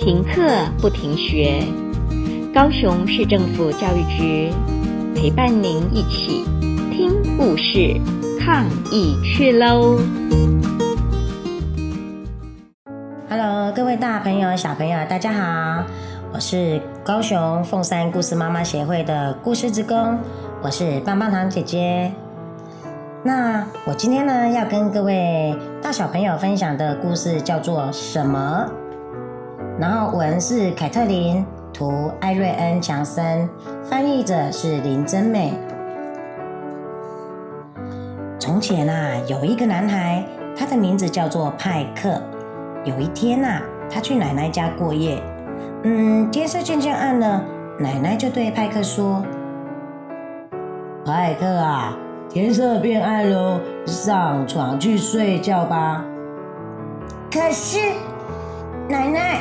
停课不停学，高雄市政府教育局陪伴您一起听故事、抗疫去喽！Hello，各位大朋友、小朋友，大家好，我是高雄凤山故事妈妈协会的故事职工，我是棒棒糖姐姐。那我今天呢，要跟各位大小朋友分享的故事叫做什么？然后文是凯特琳，图艾瑞恩强森，翻译者是林真美。从前啊，有一个男孩，他的名字叫做派克。有一天啊，他去奶奶家过夜。嗯，天色渐渐暗了，奶奶就对派克说：“派克啊，天色变暗喽，上床去睡觉吧。”可是，奶奶。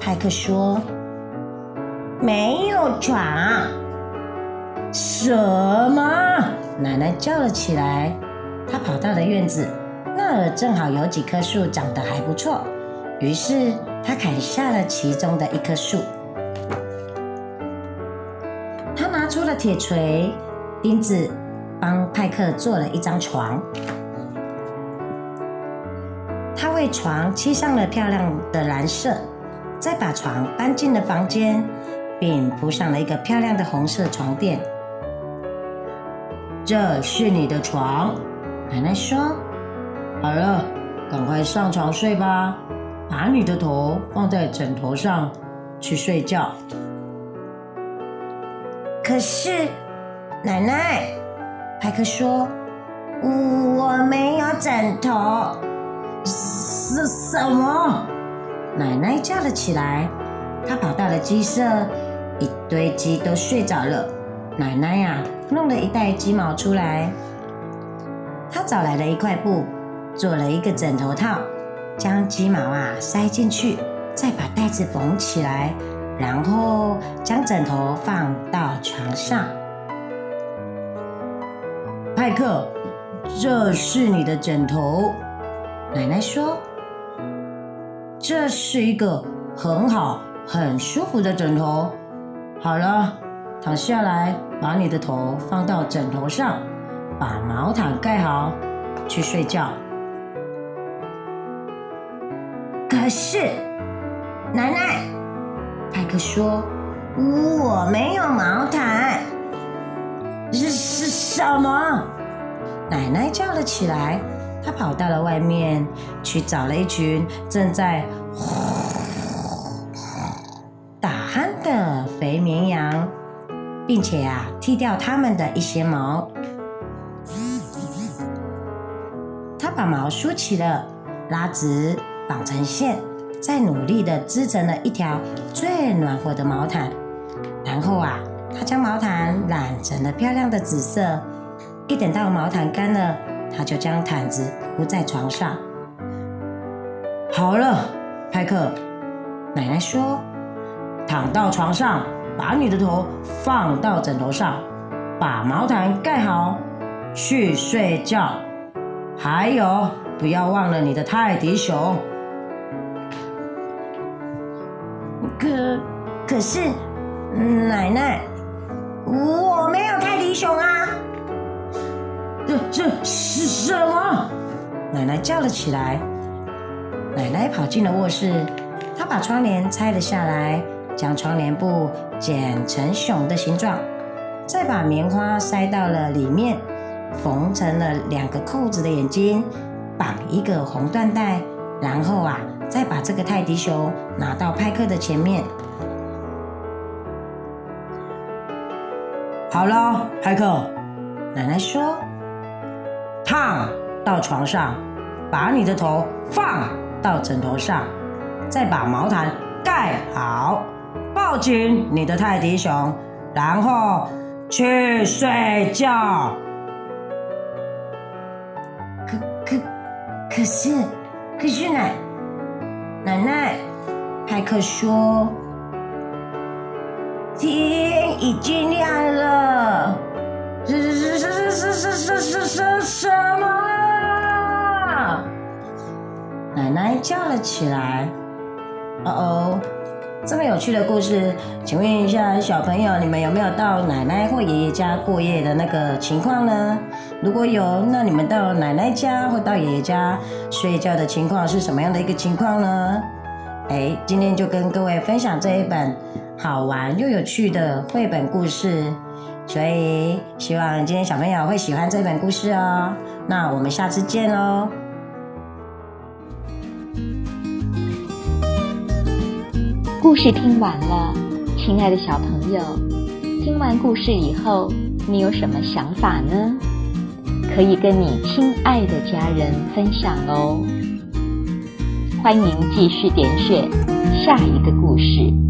派克说：“没有床。”什么？奶奶叫了起来。她跑到了院子，那儿正好有几棵树长得还不错。于是她砍下了其中的一棵树。她拿出了铁锤、钉子，帮派克做了一张床。她为床漆上了漂亮的蓝色。再把床搬进了房间，并铺上了一个漂亮的红色床垫。这是你的床，奶奶说：“好了，赶快上床睡吧，把你的头放在枕头上去睡觉。”可是，奶奶，派克说：“我没有枕头。”是什么？奶奶叫了起来，她跑到了鸡舍，一堆鸡都睡着了。奶奶呀、弄了一袋鸡毛出来，她找来了一块布，做了一个枕头套，将鸡毛啊塞进去，再把袋子缝起来，然后将枕头放到床上。派克，这是你的枕头，奶奶说。这是一个很好、很舒服的枕头。好了，躺下来，把你的头放到枕头上，把毛毯盖好，去睡觉。可是，奶奶，派克说：“我没有毛毯。”是是什么？奶奶叫了起来。他跑到了外面，去找了一群正在打鼾的肥绵羊，并且啊，剃掉它们的一些毛。他把毛梳起了，拉直，绑成线，再努力的织成了一条最暖和的毛毯。然后啊，他将毛毯染成了漂亮的紫色。一等到毛毯干了。他就将毯子铺在床上。好了，派克，奶奶说：“躺到床上，把你的头放到枕头上，把毛毯盖好，去睡觉。还有，不要忘了你的泰迪熊。”可可是，奶奶，我没有泰迪熊啊。这这是什么？奶奶叫了起来。奶奶跑进了卧室，她把窗帘拆了下来，将窗帘布剪成熊的形状，再把棉花塞到了里面，缝成了两个扣子的眼睛，绑一个红缎带，然后啊，再把这个泰迪熊拿到派克的前面。好了，派克，奶奶说。躺到床上，把你的头放到枕头上，再把毛毯盖好，抱紧你的泰迪熊，然后去睡觉。可可可是可是奶奶奶，派克说，天已经亮了。是是是是是是是是什么？奶奶叫了起来。哦哦，这么有趣的故事，请问一下小朋友，你们有没有到奶奶或爷爷家过夜的那个情况呢？如果有，那你们到奶奶家或到爷爷家睡觉的情况是什么样的一个情况呢？哎，今天就跟各位分享这一本好玩又有趣的绘本故事，所以希望今天小朋友会喜欢这本故事哦。那我们下次见喽。故事听完了，亲爱的小朋友，听完故事以后，你有什么想法呢？可以跟你亲爱的家人分享哦。欢迎继续点选下一个故事。